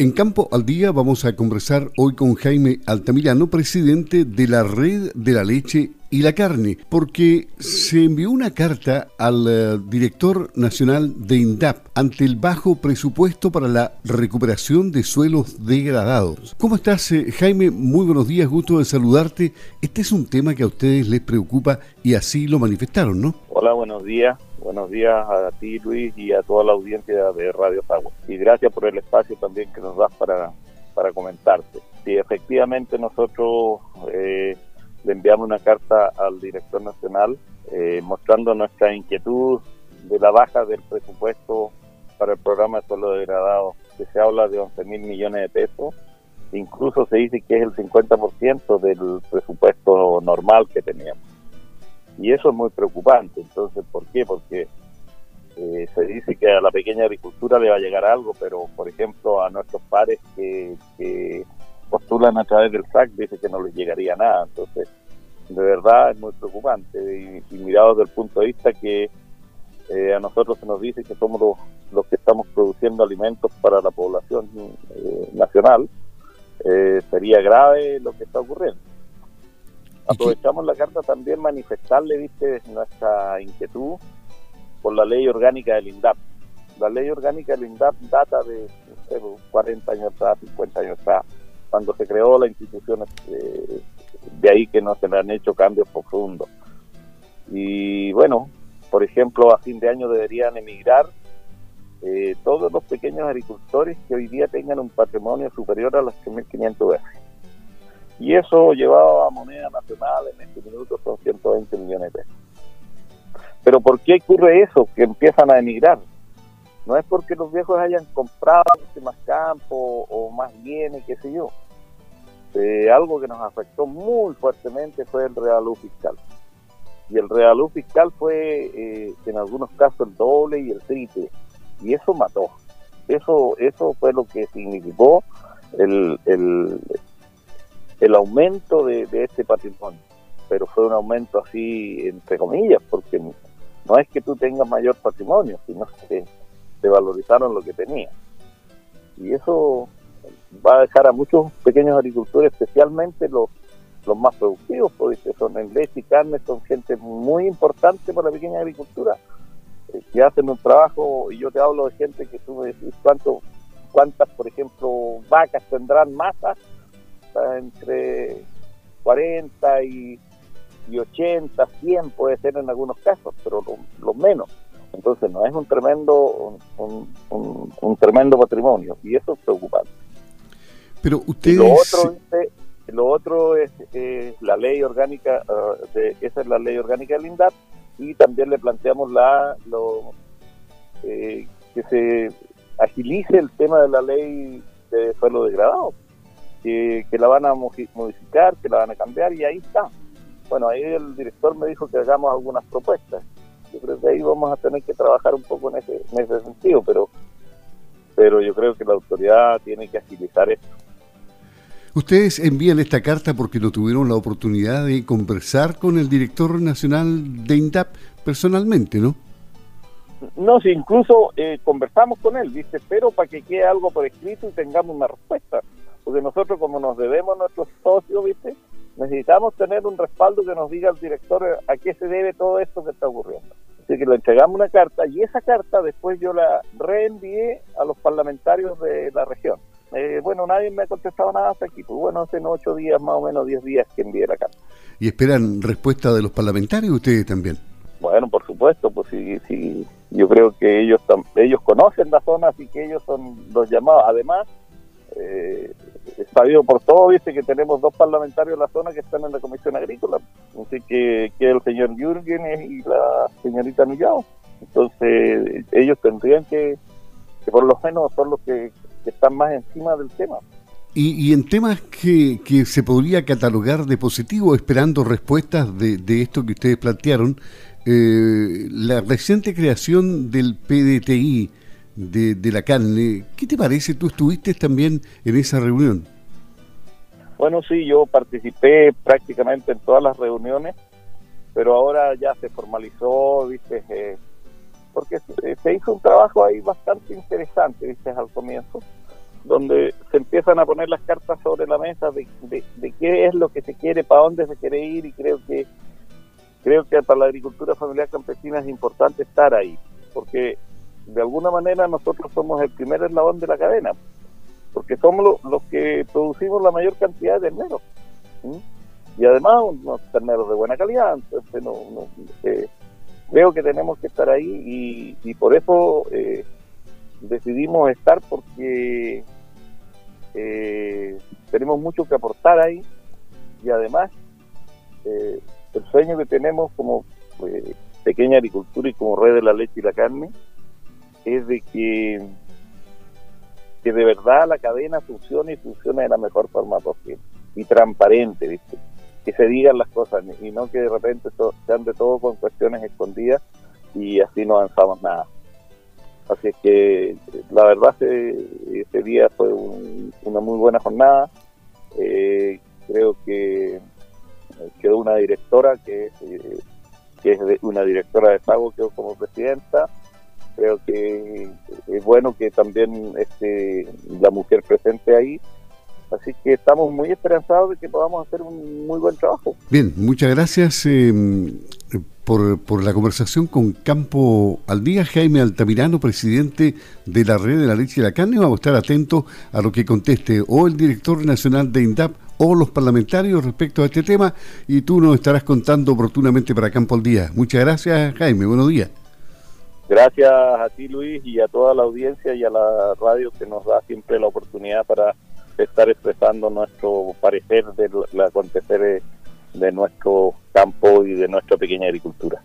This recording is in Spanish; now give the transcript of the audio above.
En Campo al Día vamos a conversar hoy con Jaime Altamirano, presidente de la Red de la Leche y la Carne, porque se envió una carta al eh, director nacional de INDAP ante el bajo presupuesto para la recuperación de suelos degradados. ¿Cómo estás, eh, Jaime? Muy buenos días, gusto de saludarte. Este es un tema que a ustedes les preocupa y así lo manifestaron, ¿no? Hola, buenos días. Buenos días a ti, Luis, y a toda la audiencia de Radio Sagua. Y gracias por el espacio también que nos das para, para comentarte. Sí, efectivamente nosotros eh, le enviamos una carta al director nacional eh, mostrando nuestra inquietud de la baja del presupuesto para el programa de suelo degradado, que se habla de 11 mil millones de pesos. Incluso se dice que es el 50% del presupuesto normal que teníamos. Y eso es muy preocupante. Entonces, ¿por qué? Porque eh, se dice que a la pequeña agricultura le va a llegar algo, pero por ejemplo a nuestros pares que, postulan a través del SAC dice que no les llegaría nada. Entonces, de verdad es muy preocupante. Y, mirado desde el punto de vista que eh, a nosotros se nos dice que somos los, que estamos produciendo alimentos para la población eh, nacional, sería grave lo que está ocurriendo. Aprovechamos la carta también manifestarle, viste, nuestra inquietud por la ley orgánica del INDAP. La ley orgánica del INDAP data de 40 años atrás, 50 años atrás, cuando se creó la institución, eh, de ahí que no se le han hecho cambios profundos. Y bueno, por ejemplo, a fin de año deberían emigrar eh, todos los pequeños agricultores que hoy día tengan un patrimonio superior a las 3.500 veces y eso llevado a moneda nacional en este minuto son 120 millones de pesos. Pero ¿por qué ocurre eso? Que empiezan a emigrar. No es porque los viejos hayan comprado más campo o más bienes, qué sé yo. Eh, algo que nos afectó muy fuertemente fue el realú fiscal. Y el realú fiscal fue eh, en algunos casos el doble y el triple. Y eso mató. Eso, eso fue lo que significó el, el, el aumento de, este patrimonio, pero fue un aumento así, entre comillas, porque no es que tú tengas mayor patrimonio, sino que te valorizaron lo que tenías. Y eso va a dejar a muchos pequeños agricultores, especialmente los, los más productivos, porque son en leche y carne, son gente muy importante para la pequeña agricultura, eh, que hacen un trabajo, y yo te hablo de gente que tú me decís cuánto, cuántas, por ejemplo, vacas tendrán entre 40 y, 80, 100 puede ser en algunos casos, pero lo, menos. Entonces no es un tremendo un, tremendo patrimonio y eso es preocupante. Pero ustedes... lo otro, lo otro es la ley orgánica, de, esa es la ley orgánica del INDAP y también le planteamos la lo, eh, que se agilice el tema de la ley de suelo degradado que, la van a modificar, que la van a cambiar y ahí está. Bueno, ahí el director me dijo que hagamos algunas propuestas. Yo creo que ahí vamos a tener que trabajar un poco en ese, en ese sentido, pero, pero yo creo que la autoridad tiene que agilizar esto. Ustedes envían esta carta porque no tuvieron la oportunidad de conversar con el director nacional de INDAP personalmente, ¿no? No, si incluso eh, conversamos con él, dice, pero para que quede algo por escrito y tengamos una respuesta porque nosotros como nos debemos a nuestros socios, ¿viste? Necesitamos tener un respaldo que nos diga el director a qué se debe todo esto que está ocurriendo. Así que le entregamos una carta y esa carta después yo la reenvié a los parlamentarios de la región. Eh, bueno, nadie me ha contestado nada hasta aquí. Pues bueno, hace ocho días, más o menos diez días que envié la carta. ¿Y esperan respuesta de los parlamentarios ustedes también? Bueno, por supuesto, pues sí, sí. Yo creo que ellos, ellos conocen la zona, así que ellos son los llamados. Además, eh, sabido por todo, viste que tenemos dos parlamentarios en la zona que están en la Comisión Agrícola, así que, que el señor Jürgen y la señorita Nullao. Entonces, ellos tendrían que, que por lo menos son los que, están más encima del tema. Y, y en temas que, que, se podría catalogar de positivo, esperando respuestas de, de esto que ustedes plantearon, eh, la reciente creación del PDTI, de, la carne. ¿Qué te parece? Tú estuviste también en esa reunión. Bueno, sí, yo participé prácticamente en todas las reuniones, pero ahora ya se formalizó, viste, eh, porque se hizo un trabajo ahí bastante interesante, viste, al comienzo. donde se empiezan a poner las cartas sobre la mesa de, qué es lo que se quiere, para dónde se quiere ir y creo que creo que para la agricultura familiar campesina es importante estar ahí, porque de alguna manera nosotros somos el primer eslabón de la cadena, porque somos los que producimos la mayor cantidad de terneros. Y además unos terneros de buena calidad, entonces no, eh, creo que tenemos que estar ahí y, por eso eh, decidimos estar porque eh, tenemos mucho que aportar ahí y además el sueño que tenemos como pequeña agricultura y como red de la leche y la carne es de que, que de verdad la cadena funcione y funcione de la mejor forma posible y transparente, ¿viste? que se digan las cosas y no que de repente sean de todo con cuestiones escondidas y así no avanzamos nada. Así que la verdad ese, día fue una muy buena jornada. Eh, creo que quedó una directora que es, eh, que es una directora de pago, quedó como presidenta creo que es bueno que también esté la mujer presente ahí. Así que estamos muy esperanzados de que podamos hacer un muy buen trabajo. Bien, muchas gracias eh, por, por, la conversación con Campo al Día. Jaime Altamirano, presidente de la Red de la Leche y la Carne. Vamos a estar atentos a lo que conteste o el director nacional de INDAP o los parlamentarios respecto a este tema y tú nos estarás contando oportunamente para Campo al Día. Muchas gracias, Jaime. Buenos días. Gracias a ti Luis y a toda la audiencia y a la radio que nos da siempre la oportunidad para estar expresando nuestro parecer del acontecer de nuestro campo y de nuestra pequeña agricultura.